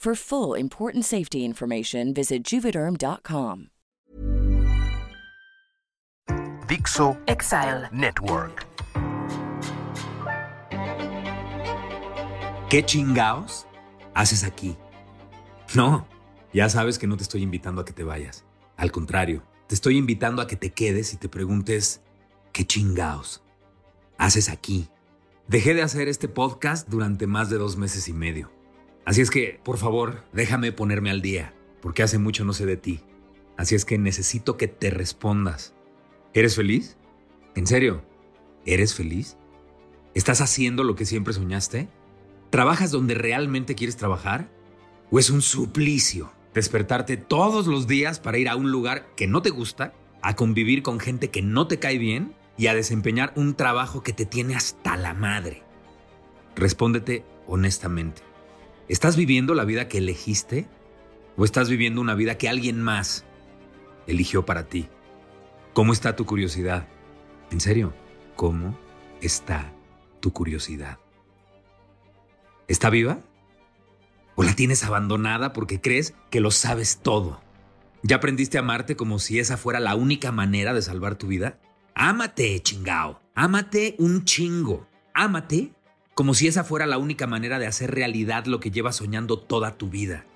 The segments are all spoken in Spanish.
For full important safety information, visit juvederm.com. Dixo Exile. Network. ¿Qué chingaos haces aquí? No, ya sabes que no te estoy invitando a que te vayas. Al contrario, te estoy invitando a que te quedes y te preguntes, ¿qué chingaos haces aquí? Dejé de hacer este podcast durante más de dos meses y medio. Así es que, por favor, déjame ponerme al día, porque hace mucho no sé de ti. Así es que necesito que te respondas. ¿Eres feliz? ¿En serio? ¿Eres feliz? ¿Estás haciendo lo que siempre soñaste? ¿Trabajas donde realmente quieres trabajar? ¿O es un suplicio despertarte todos los días para ir a un lugar que no te gusta, a convivir con gente que no te cae bien y a desempeñar un trabajo que te tiene hasta la madre? Respóndete honestamente. ¿Estás viviendo la vida que elegiste o estás viviendo una vida que alguien más eligió para ti? ¿Cómo está tu curiosidad? En serio, ¿cómo está tu curiosidad? ¿Está viva? ¿O la tienes abandonada porque crees que lo sabes todo? ¿Ya aprendiste a amarte como si esa fuera la única manera de salvar tu vida? Ámate, chingao. Ámate un chingo. Ámate como si esa fuera la única manera de hacer realidad lo que llevas soñando toda tu vida.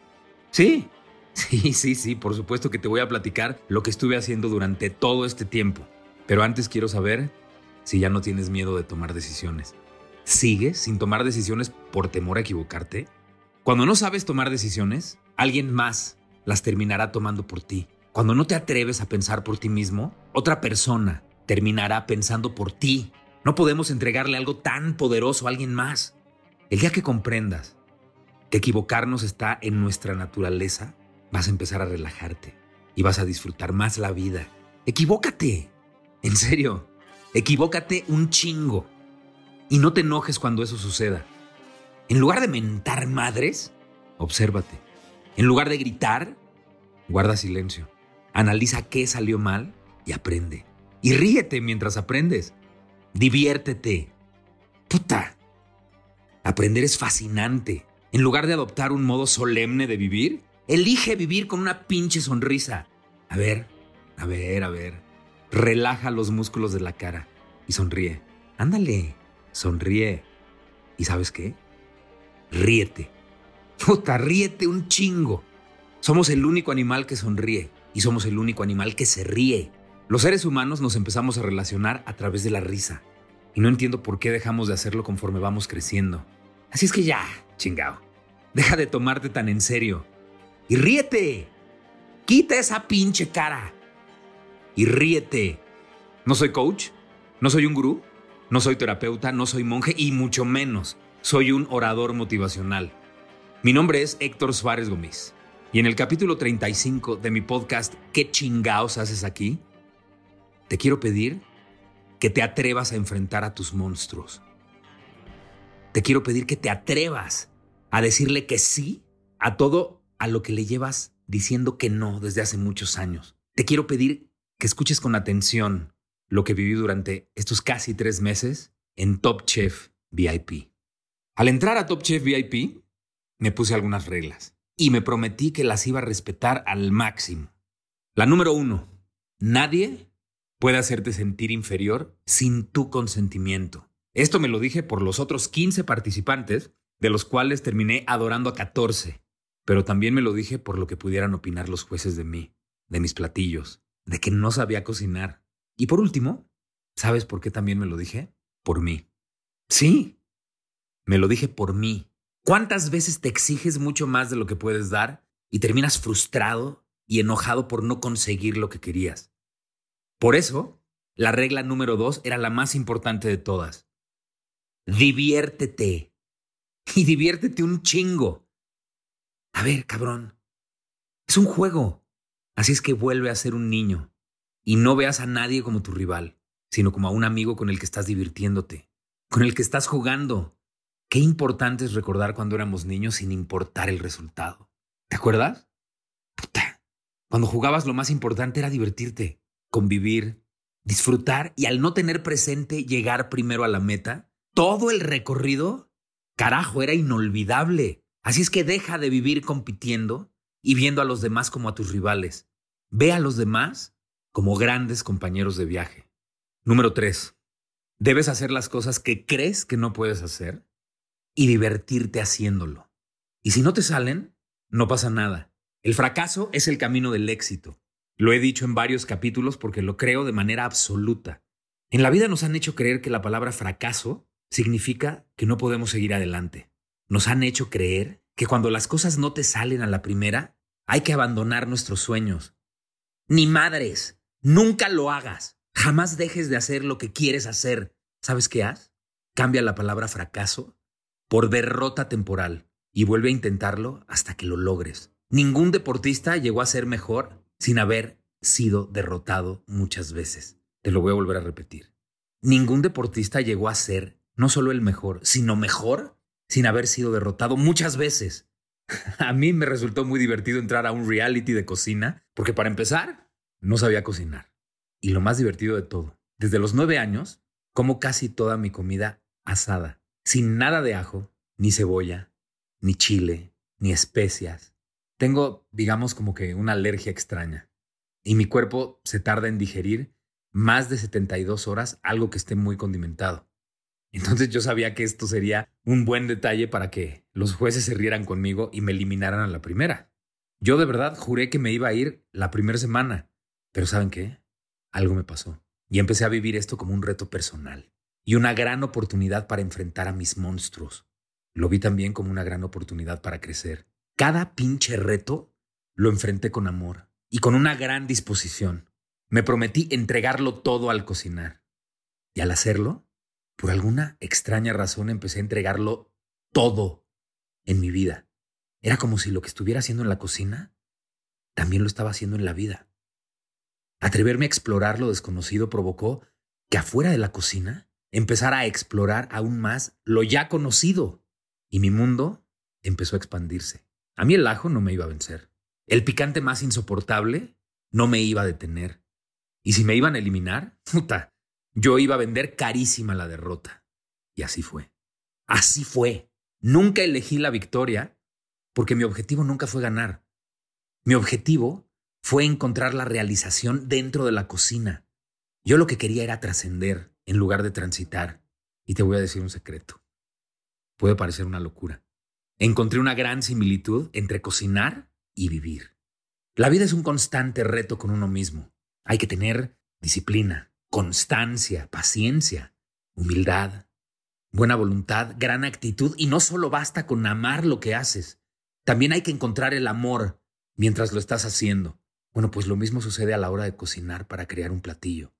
Sí, sí, sí, sí, por supuesto que te voy a platicar lo que estuve haciendo durante todo este tiempo. Pero antes quiero saber si ya no tienes miedo de tomar decisiones. ¿Sigues sin tomar decisiones por temor a equivocarte? Cuando no sabes tomar decisiones, alguien más las terminará tomando por ti. Cuando no te atreves a pensar por ti mismo, otra persona terminará pensando por ti no podemos entregarle algo tan poderoso a alguien más. El día que comprendas que equivocarnos está en nuestra naturaleza, vas a empezar a relajarte y vas a disfrutar más la vida. Equivócate. En serio, equivócate un chingo. Y no te enojes cuando eso suceda. En lugar de mentar madres, obsérvate. En lugar de gritar, guarda silencio. Analiza qué salió mal y aprende. Y ríete mientras aprendes. Diviértete. Puta. Aprender es fascinante. En lugar de adoptar un modo solemne de vivir, elige vivir con una pinche sonrisa. A ver, a ver, a ver. Relaja los músculos de la cara y sonríe. Ándale, sonríe. ¿Y sabes qué? Ríete. Puta, ríete un chingo. Somos el único animal que sonríe y somos el único animal que se ríe. Los seres humanos nos empezamos a relacionar a través de la risa. Y no entiendo por qué dejamos de hacerlo conforme vamos creciendo. Así es que ya, chingao. Deja de tomarte tan en serio. Y ríete. Quita esa pinche cara. Y ríete. No soy coach, no soy un gurú, no soy terapeuta, no soy monje y mucho menos soy un orador motivacional. Mi nombre es Héctor Suárez Gómez. Y en el capítulo 35 de mi podcast ¿Qué chingaos haces aquí? Te quiero pedir que te atrevas a enfrentar a tus monstruos. Te quiero pedir que te atrevas a decirle que sí a todo a lo que le llevas diciendo que no desde hace muchos años. Te quiero pedir que escuches con atención lo que viví durante estos casi tres meses en Top Chef VIP. Al entrar a Top Chef VIP, me puse algunas reglas y me prometí que las iba a respetar al máximo. La número uno, nadie puede hacerte sentir inferior sin tu consentimiento. Esto me lo dije por los otros 15 participantes, de los cuales terminé adorando a 14. Pero también me lo dije por lo que pudieran opinar los jueces de mí, de mis platillos, de que no sabía cocinar. Y por último, ¿sabes por qué también me lo dije? Por mí. Sí, me lo dije por mí. ¿Cuántas veces te exiges mucho más de lo que puedes dar y terminas frustrado y enojado por no conseguir lo que querías? Por eso, la regla número dos era la más importante de todas. Diviértete. Y diviértete un chingo. A ver, cabrón. Es un juego. Así es que vuelve a ser un niño. Y no veas a nadie como tu rival, sino como a un amigo con el que estás divirtiéndote, con el que estás jugando. Qué importante es recordar cuando éramos niños sin importar el resultado. ¿Te acuerdas? Puta. Cuando jugabas lo más importante era divertirte, convivir, disfrutar y al no tener presente llegar primero a la meta, todo el recorrido, carajo, era inolvidable. Así es que deja de vivir compitiendo y viendo a los demás como a tus rivales. Ve a los demás como grandes compañeros de viaje. Número 3. Debes hacer las cosas que crees que no puedes hacer y divertirte haciéndolo. Y si no te salen, no pasa nada. El fracaso es el camino del éxito. Lo he dicho en varios capítulos porque lo creo de manera absoluta. En la vida nos han hecho creer que la palabra fracaso significa que no podemos seguir adelante. Nos han hecho creer que cuando las cosas no te salen a la primera, hay que abandonar nuestros sueños. Ni madres, nunca lo hagas. Jamás dejes de hacer lo que quieres hacer. ¿Sabes qué haz? Cambia la palabra fracaso por derrota temporal y vuelve a intentarlo hasta que lo logres. Ningún deportista llegó a ser mejor sin haber sido derrotado muchas veces. Te lo voy a volver a repetir. Ningún deportista llegó a ser no solo el mejor, sino mejor sin haber sido derrotado muchas veces. A mí me resultó muy divertido entrar a un reality de cocina, porque para empezar, no sabía cocinar. Y lo más divertido de todo, desde los nueve años, como casi toda mi comida asada, sin nada de ajo, ni cebolla, ni chile, ni especias, tengo, digamos, como que una alergia extraña. Y mi cuerpo se tarda en digerir más de 72 horas algo que esté muy condimentado. Entonces yo sabía que esto sería un buen detalle para que los jueces se rieran conmigo y me eliminaran a la primera. Yo de verdad juré que me iba a ir la primera semana. Pero ¿saben qué? Algo me pasó. Y empecé a vivir esto como un reto personal y una gran oportunidad para enfrentar a mis monstruos. Lo vi también como una gran oportunidad para crecer cada pinche reto lo enfrenté con amor y con una gran disposición. Me prometí entregarlo todo al cocinar. Y al hacerlo, por alguna extraña razón empecé a entregarlo todo en mi vida. Era como si lo que estuviera haciendo en la cocina también lo estaba haciendo en la vida. Atreverme a explorar lo desconocido provocó que afuera de la cocina empezara a explorar aún más lo ya conocido y mi mundo empezó a expandirse. A mí el ajo no me iba a vencer. El picante más insoportable no me iba a detener. Y si me iban a eliminar, puta, yo iba a vender carísima la derrota. Y así fue. Así fue. Nunca elegí la victoria porque mi objetivo nunca fue ganar. Mi objetivo fue encontrar la realización dentro de la cocina. Yo lo que quería era trascender en lugar de transitar. Y te voy a decir un secreto. Puede parecer una locura encontré una gran similitud entre cocinar y vivir. La vida es un constante reto con uno mismo. Hay que tener disciplina, constancia, paciencia, humildad, buena voluntad, gran actitud y no solo basta con amar lo que haces, también hay que encontrar el amor mientras lo estás haciendo. Bueno, pues lo mismo sucede a la hora de cocinar para crear un platillo.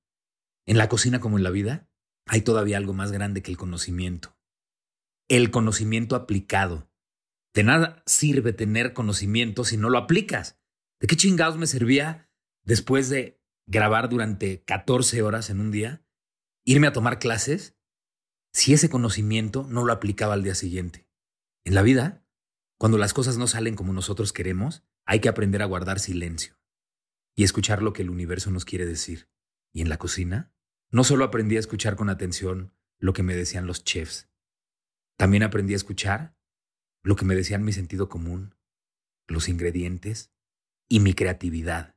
En la cocina como en la vida, hay todavía algo más grande que el conocimiento. El conocimiento aplicado, de nada sirve tener conocimiento si no lo aplicas. ¿De qué chingados me servía después de grabar durante 14 horas en un día, irme a tomar clases, si ese conocimiento no lo aplicaba al día siguiente? En la vida, cuando las cosas no salen como nosotros queremos, hay que aprender a guardar silencio y escuchar lo que el universo nos quiere decir. Y en la cocina, no solo aprendí a escuchar con atención lo que me decían los chefs, también aprendí a escuchar lo que me decían mi sentido común, los ingredientes y mi creatividad.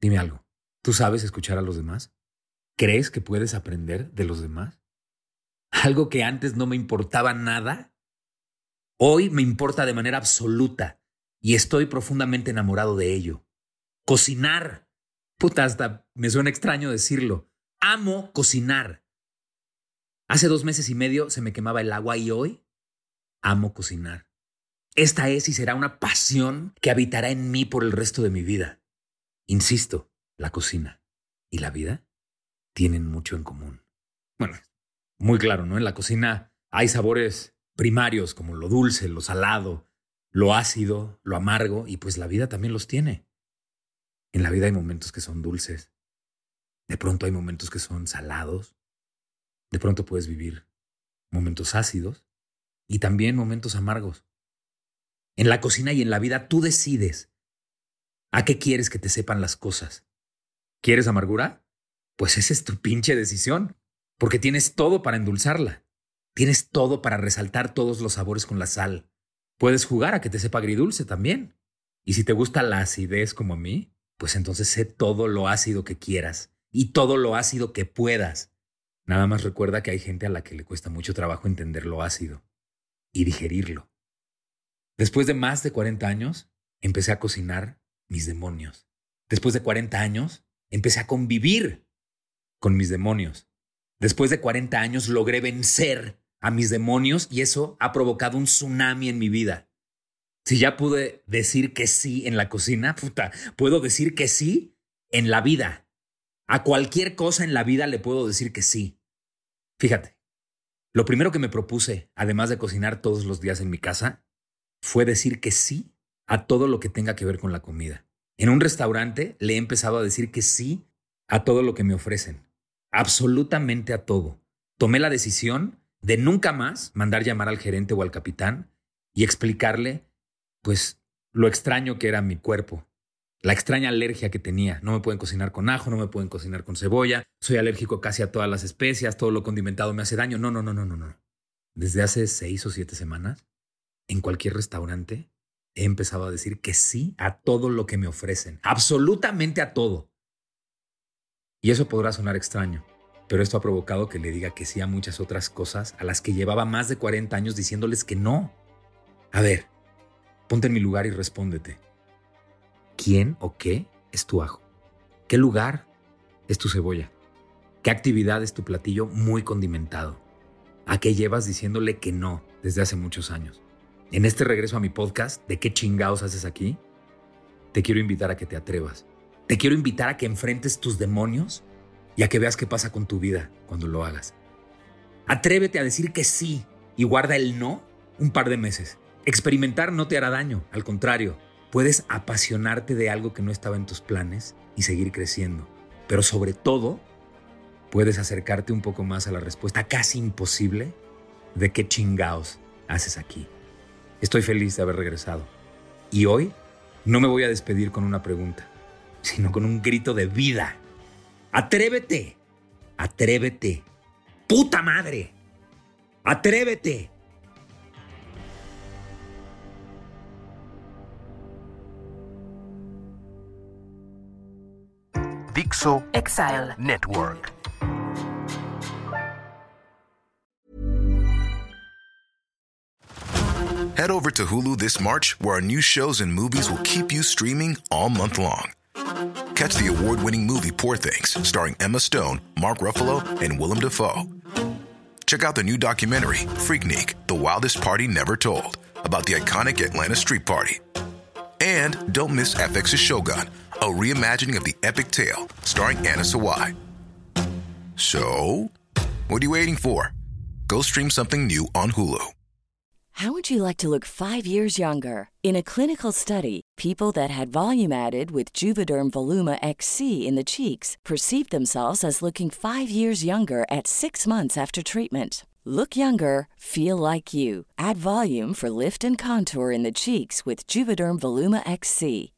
Dime algo, ¿tú sabes escuchar a los demás? ¿Crees que puedes aprender de los demás? algo que antes no me importaba nada, hoy me importa de manera absoluta y estoy profundamente enamorado de ello. Cocinar. Puta, hasta me suena extraño decirlo. Amo cocinar. Hace dos meses y medio se me quemaba el agua y hoy amo cocinar. Esta es y será una pasión que habitará en mí por el resto de mi vida. Insisto, la cocina y la vida tienen mucho en común. Bueno, muy claro, ¿no? En la cocina hay sabores primarios como lo dulce, lo salado, lo ácido, lo amargo, y pues la vida también los tiene. En la vida hay momentos que son dulces, de pronto hay momentos que son salados, de pronto puedes vivir momentos ácidos y también momentos amargos. En la cocina y en la vida tú decides a qué quieres que te sepan las cosas. ¿Quieres amargura? Pues esa es tu pinche decisión porque tienes todo para endulzarla. Tienes todo para resaltar todos los sabores con la sal. Puedes jugar a que te sepa agridulce también. Y si te gusta la acidez como a mí, pues entonces sé todo lo ácido que quieras y todo lo ácido que puedas. Nada más recuerda que hay gente a la que le cuesta mucho trabajo entender lo ácido y digerirlo. Después de más de 40 años, empecé a cocinar mis demonios. Después de 40 años, empecé a convivir con mis demonios. Después de 40 años logré vencer a mis demonios y eso ha provocado un tsunami en mi vida. Si ya pude decir que sí en la cocina, puta, puedo decir que sí en la vida. A cualquier cosa en la vida le puedo decir que sí. Fíjate, lo primero que me propuse, además de cocinar todos los días en mi casa, fue decir que sí a todo lo que tenga que ver con la comida. En un restaurante le he empezado a decir que sí a todo lo que me ofrecen absolutamente a todo. Tomé la decisión de nunca más mandar llamar al gerente o al capitán y explicarle, pues, lo extraño que era mi cuerpo, la extraña alergia que tenía. No me pueden cocinar con ajo, no me pueden cocinar con cebolla, soy alérgico casi a todas las especias, todo lo condimentado me hace daño. No, no, no, no, no, no. Desde hace seis o siete semanas, en cualquier restaurante, he empezado a decir que sí a todo lo que me ofrecen, absolutamente a todo. Y eso podrá sonar extraño, pero esto ha provocado que le diga que sí a muchas otras cosas a las que llevaba más de 40 años diciéndoles que no. A ver, ponte en mi lugar y respóndete. ¿Quién o qué es tu ajo? ¿Qué lugar es tu cebolla? ¿Qué actividad es tu platillo muy condimentado? ¿A qué llevas diciéndole que no desde hace muchos años? En este regreso a mi podcast, ¿de qué chingados haces aquí? Te quiero invitar a que te atrevas te quiero invitar a que enfrentes tus demonios y a que veas qué pasa con tu vida cuando lo hagas. Atrévete a decir que sí y guarda el no un par de meses. Experimentar no te hará daño, al contrario, puedes apasionarte de algo que no estaba en tus planes y seguir creciendo. Pero sobre todo, puedes acercarte un poco más a la respuesta casi imposible de qué chingaos haces aquí. Estoy feliz de haber regresado. Y hoy no me voy a despedir con una pregunta sino con un grito de vida. Atrévete, atrévete, puta madre, atrévete. Dixo Exile. Network. Head over to Hulu this March, where our new shows and movies will keep you streaming all month long. Catch the award winning movie Poor Things, starring Emma Stone, Mark Ruffalo, and Willem Dafoe. Check out the new documentary, Freaknik The Wildest Party Never Told, about the iconic Atlanta Street Party. And don't miss FX's Shogun, a reimagining of the epic tale, starring Anna Sawai. So, what are you waiting for? Go stream something new on Hulu. How would you like to look five years younger? In a clinical study, people that had volume added with Juvederm Voluma XC in the cheeks perceived themselves as looking five years younger at six months after treatment. Look younger, feel like you. Add volume for lift and contour in the cheeks with Juvederm Voluma XC.